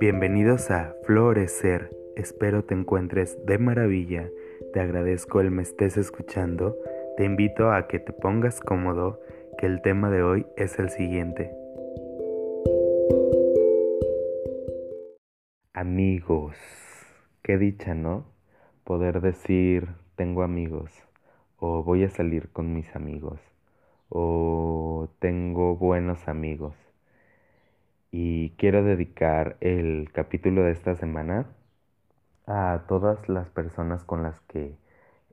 Bienvenidos a Florecer. Espero te encuentres de maravilla. Te agradezco el me estés escuchando. Te invito a que te pongas cómodo, que el tema de hoy es el siguiente. Amigos. Qué dicha, ¿no? Poder decir tengo amigos o voy a salir con mis amigos o tengo buenos amigos. Y quiero dedicar el capítulo de esta semana a todas las personas con las que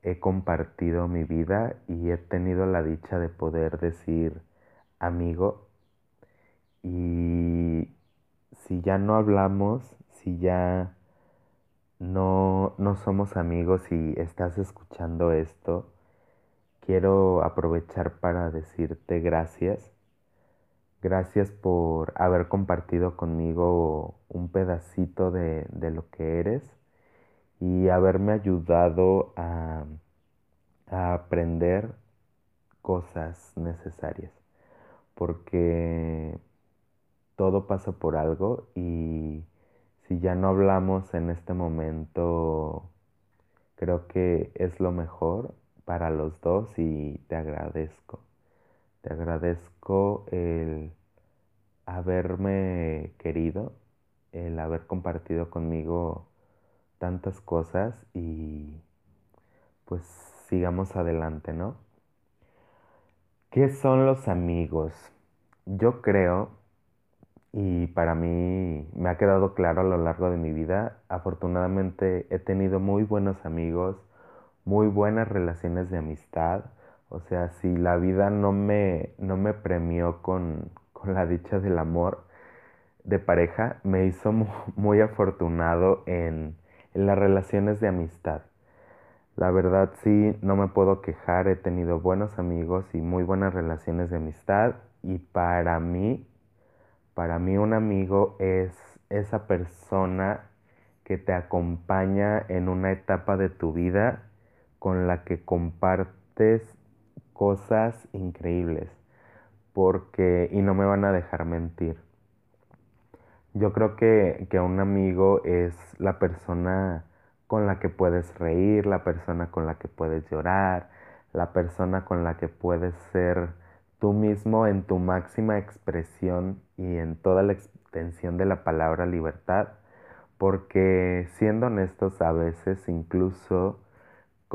he compartido mi vida y he tenido la dicha de poder decir amigo. Y si ya no hablamos, si ya no, no somos amigos y estás escuchando esto, quiero aprovechar para decirte gracias. Gracias por haber compartido conmigo un pedacito de, lo que eres y haberme ayudado a, a aprender cosas necesarias. Porque todo pasa por algo y si ya no hablamos en este momento, creo que es lo mejor para los dos y te agradezco. Te agradezco el haberme querido, el haber compartido conmigo tantas cosas y pues sigamos adelante, ¿no? ¿Qué son los amigos? Yo creo, y para mí me ha quedado claro a lo largo de mi vida, afortunadamente he tenido muy buenos amigos, muy buenas relaciones de amistad. O sea, si la vida no me, no me premió con, la dicha del amor de pareja, me hizo muy, afortunado en, en las relaciones de amistad. La verdad sí, no me puedo quejar, he tenido buenos amigos y muy buenas relaciones de amistad y para mí, para mí un amigo es esa persona que te acompaña en una etapa de tu vida con la que compartes cosas increíbles, porque, y no me van a dejar mentir, yo creo que, que un amigo es la persona con la que puedes reír, la persona con la que puedes llorar, la persona con la que puedes ser tú mismo en tu máxima expresión y en toda la extensión de la palabra libertad, porque siendo honestos a veces incluso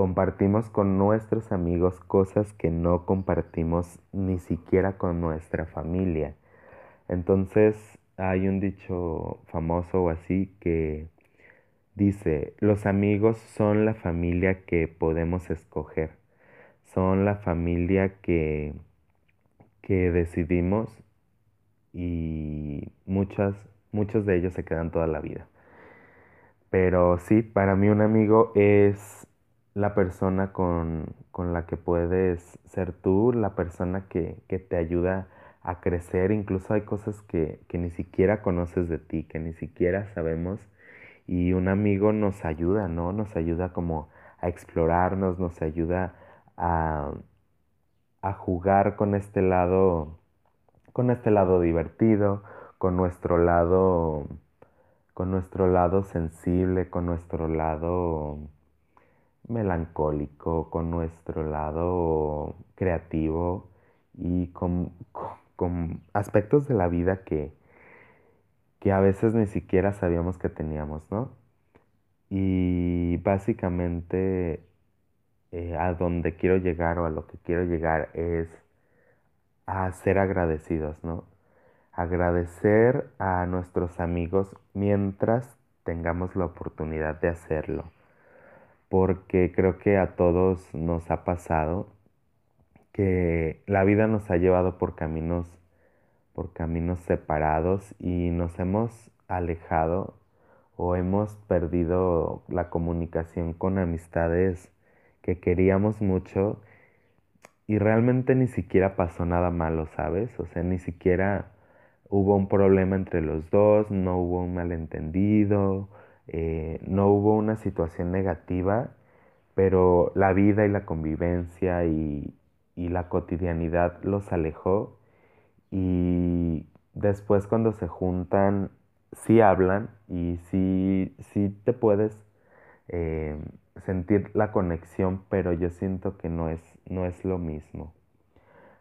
Compartimos con nuestros amigos cosas que no compartimos ni siquiera con nuestra familia. Entonces hay un dicho famoso o así que dice, los amigos son la familia que podemos escoger, son la familia que, que decidimos y muchas, muchos de ellos se quedan toda la vida. Pero sí, para mí un amigo es la persona con, la que puedes ser tú, la persona que, te ayuda a crecer. Incluso hay cosas que, ni siquiera conoces de ti, que ni siquiera sabemos. Y un amigo nos ayuda, ¿no? Nos ayuda como a explorarnos, nos ayuda a, a jugar con este lado, con este lado divertido, con nuestro lado, con nuestro lado sensible, con nuestro lado melancólico, con nuestro lado creativo y con, aspectos de la vida que, que a veces ni siquiera sabíamos que teníamos, ¿no? Y básicamente eh, a donde quiero llegar o a lo que quiero llegar es a ser agradecidos, ¿no? Agradecer a nuestros amigos mientras tengamos la oportunidad de hacerlo porque creo que a todos nos ha pasado que la vida nos ha llevado por caminos por caminos separados y nos hemos alejado o hemos perdido la comunicación con amistades que queríamos mucho y realmente ni siquiera pasó nada malo, ¿sabes? O sea, ni siquiera hubo un problema entre los dos, no hubo un malentendido, eh, no hubo una situación negativa, pero la vida y la convivencia y, la cotidianidad los alejó y después cuando se juntan sí hablan y sí, sí te puedes eh, sentir la conexión, pero yo siento que no es, no es lo mismo.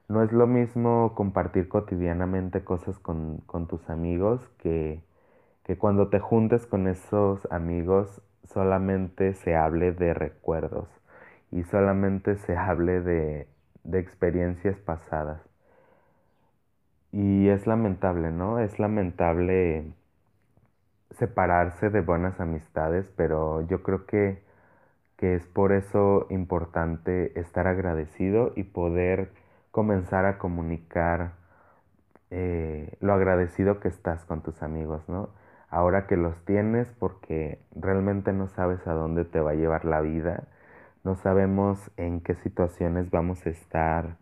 No es lo mismo compartir cotidianamente cosas con, con tus amigos que, que cuando te juntes con esos amigos solamente se hable de recuerdos y solamente se hable de, de experiencias pasadas. Y es lamentable, ¿no? Es lamentable separarse de buenas amistades, pero yo creo que, que es por eso importante estar agradecido y poder comenzar a comunicar eh, lo agradecido que estás con tus amigos, ¿no? Ahora que los tienes porque realmente no sabes a dónde te va a llevar la vida, no sabemos en qué situaciones vamos a estar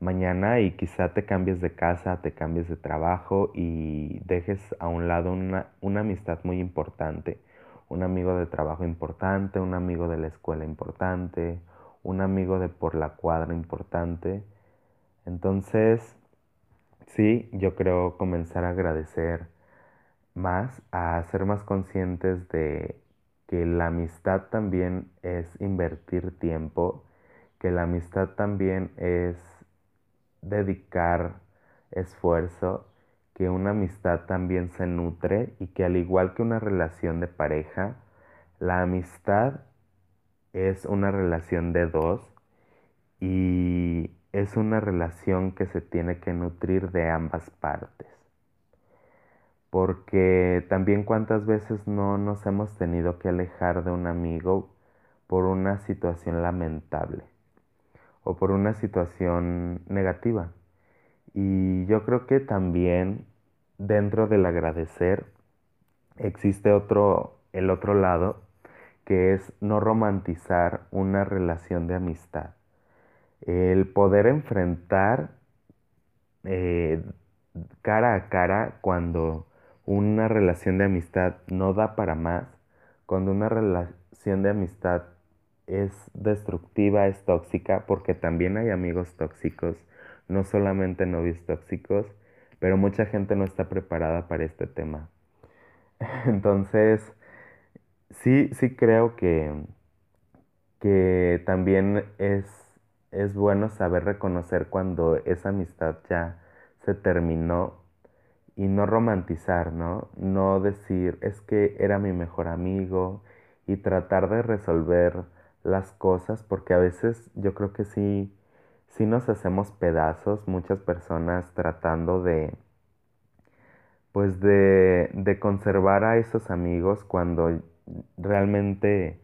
mañana y quizá te cambies de casa, te cambies de trabajo y dejes a un lado una, una amistad muy importante, un amigo de trabajo importante, un amigo de la escuela importante, un amigo de por la cuadra importante. Entonces, sí, yo creo comenzar a agradecer más, a ser más conscientes de que la amistad también es invertir tiempo, que la amistad también es dedicar esfuerzo, que una amistad también se nutre y que al igual que una relación de pareja, la amistad es una relación de dos y es una relación que se tiene que nutrir de ambas partes. Porque también cuántas veces no nos hemos tenido que alejar de un amigo por una situación lamentable o por una situación negativa. Y yo creo que también dentro del agradecer existe otro, el otro lado, que es no romantizar una relación de amistad. El poder enfrentar eh, cara a cara cuando una relación de amistad no da para más, cuando una relación de amistad es destructiva, es tóxica, porque también hay amigos tóxicos, no solamente novios tóxicos, pero mucha gente no está preparada para este tema. Entonces, sí, sí creo que, que también es, es bueno saber reconocer cuando esa amistad ya se terminó y no romantizar, ¿no? No decir, es que era mi mejor amigo y tratar de resolver las cosas, porque a veces yo creo que sí, sí nos hacemos pedazos, muchas personas tratando de, pues de, de conservar a esos amigos cuando realmente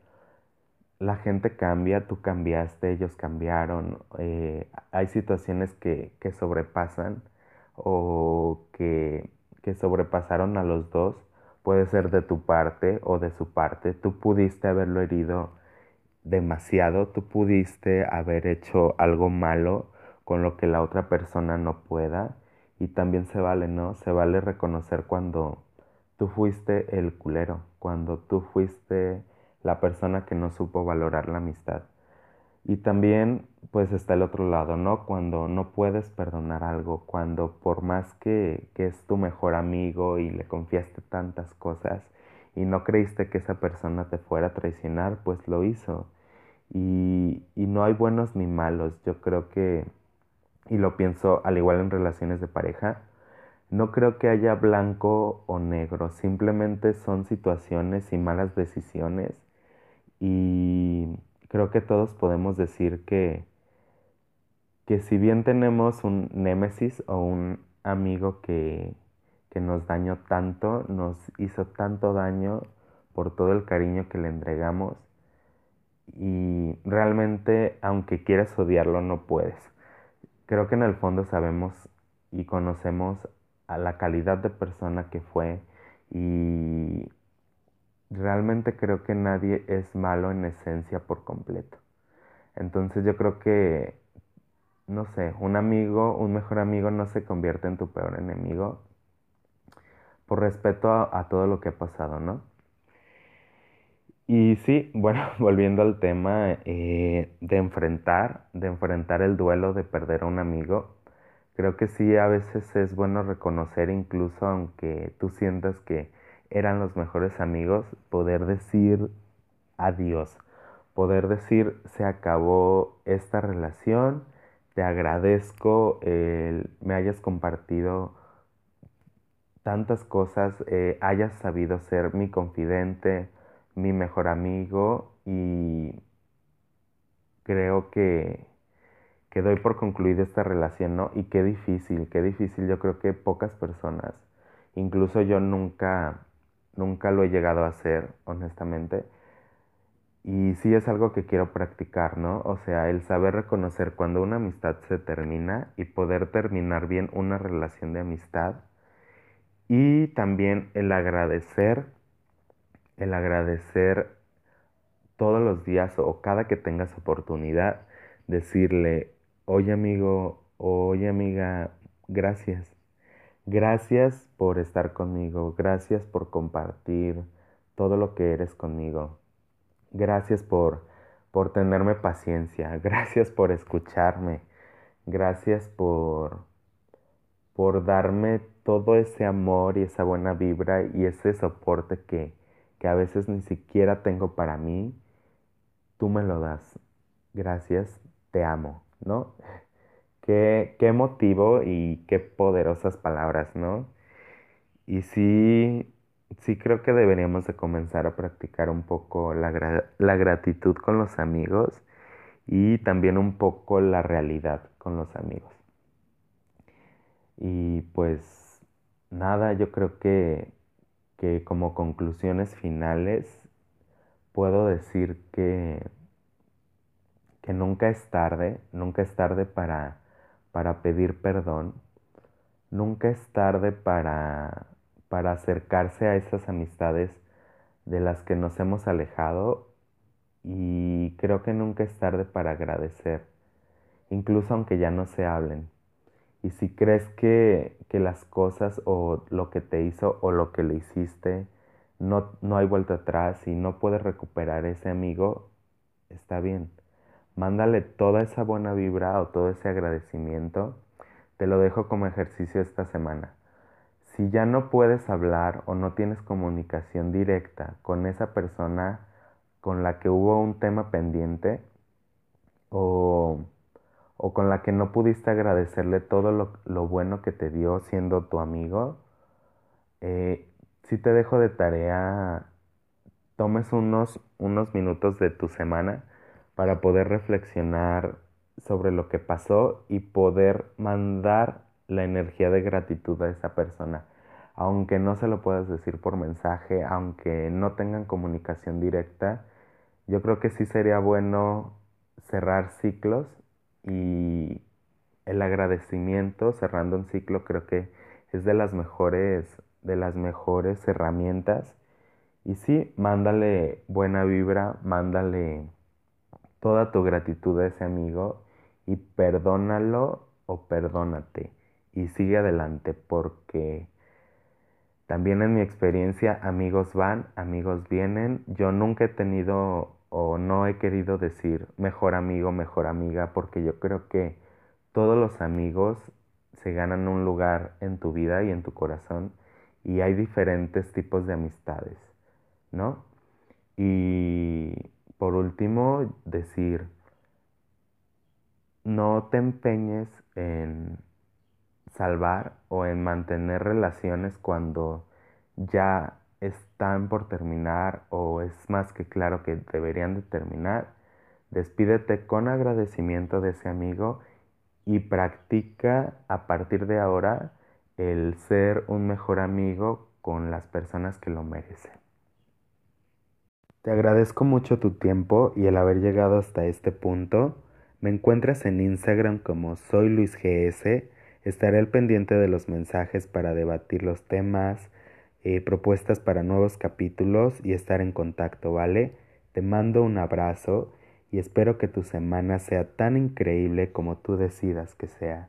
la gente cambia, tú cambiaste, ellos cambiaron, eh, hay situaciones que, que sobrepasan o que, que sobrepasaron a los dos, puede ser de tu parte o de su parte, tú pudiste haberlo herido demasiado, tú pudiste haber hecho algo malo con lo que la otra persona no pueda y también se vale, ¿no? Se vale reconocer cuando tú fuiste el culero, cuando tú fuiste la persona que no supo valorar la amistad. Y también pues está el otro lado, ¿no? Cuando no puedes perdonar algo, cuando por más que, que es tu mejor amigo y le confiaste tantas cosas y no creíste que esa persona te fuera a traicionar, pues lo hizo. Y, no hay buenos ni malos. Yo creo que, y lo pienso al igual en relaciones de pareja, no creo que haya blanco o negro, simplemente son situaciones y malas decisiones. Y creo que todos podemos decir que, que si bien tenemos un némesis o un amigo que, que nos dañó tanto, nos hizo tanto daño por todo el cariño que le entregamos, y realmente aunque quieras odiarlo no puedes. Creo que en el fondo sabemos y conocemos a la calidad de persona que fue y realmente creo que nadie es malo en esencia por completo. Entonces yo creo que, no sé, un amigo, un mejor amigo no se convierte en tu peor enemigo por respeto a, todo lo que ha pasado, ¿no? Y sí, bueno, volviendo al tema eh, de enfrentar, de enfrentar el duelo de perder a un amigo, Creo que sí, a veces es bueno reconocer, incluso aunque tú sientas que eran los mejores amigos, poder decir adiós, poder decir se acabó esta relación, te agradezco el me hayas compartido tantas cosas, eh, hayas sabido ser mi confidente, mi mejor amigo y creo que que doy por concluida esta relación, ¿no? Y qué difícil, qué difícil. Yo creo que pocas personas, incluso yo nunca, nunca lo he llegado a hacer, honestamente. Y sí es algo que quiero practicar, ¿no? O sea, el saber reconocer cuando una amistad se termina y poder terminar bien una relación de amistad. Y también el agradecer, el agradecer todos los días o cada que tengas oportunidad, decirle, Oye amigo, oye amiga, gracias. Gracias por estar conmigo, gracias por compartir todo lo que eres conmigo. Gracias por, por tenerme paciencia, gracias por escucharme, gracias por, por darme todo ese amor y esa buena vibra y ese soporte que, que a veces ni siquiera tengo para mí. Tú me lo das. Gracias, te amo. ¿no? Qué, qué motivo y qué poderosas palabras, ¿no? Y sí, sí creo que deberíamos de comenzar a practicar un poco la, la gratitud con los amigos y también un poco la realidad con los amigos. Y pues nada, yo creo que, que como conclusiones finales puedo decir que que nunca es tarde, nunca es tarde para, para pedir perdón, nunca es tarde para, para acercarse a esas amistades de las que nos hemos alejado y creo que nunca es tarde para agradecer, incluso aunque ya no se hablen. Y si crees que, que las cosas o lo que te hizo o lo que le hiciste no, no hay vuelta atrás y no puedes recuperar ese amigo, está bien Mándale toda esa buena vibra o todo ese agradecimiento. Te lo dejo como ejercicio esta semana. Si ya no puedes hablar o no tienes comunicación directa con esa persona con la que hubo un tema pendiente o, con la que no pudiste agradecerle todo lo, bueno que te dio siendo tu amigo, eh, si te dejo de tarea, tomes unos, unos minutos de tu semana para poder reflexionar sobre lo que pasó y poder mandar la energía de gratitud a esa persona. Aunque no se lo puedas decir por mensaje, aunque no tengan comunicación directa, yo creo que sí sería bueno cerrar ciclos y el agradecimiento cerrando un ciclo creo que es de las mejores de las mejores herramientas y sí, mándale buena vibra, mándale toda tu gratitud a ese amigo y perdónalo o perdónate y sigue adelante porque también en mi experiencia amigos van, amigos vienen. Yo nunca he tenido o no he querido decir mejor amigo, mejor amiga porque yo creo que todos los amigos se ganan un lugar en tu vida y en tu corazón y hay diferentes tipos de amistades, ¿no? Y por último, decir, no te empeñes en salvar o en mantener relaciones cuando ya están por terminar o es más que claro que deberían de terminar. Despídete con agradecimiento de ese amigo y practica a partir de ahora el ser un mejor amigo con las personas que lo merecen. Te agradezco mucho tu tiempo y el haber llegado hasta este punto. Me encuentras en Instagram como soy Luis GS. Estaré al pendiente de los mensajes para debatir los temas, eh, propuestas para nuevos capítulos y estar en contacto, ¿vale? Te mando un abrazo y espero que tu semana sea tan increíble como tú decidas que sea.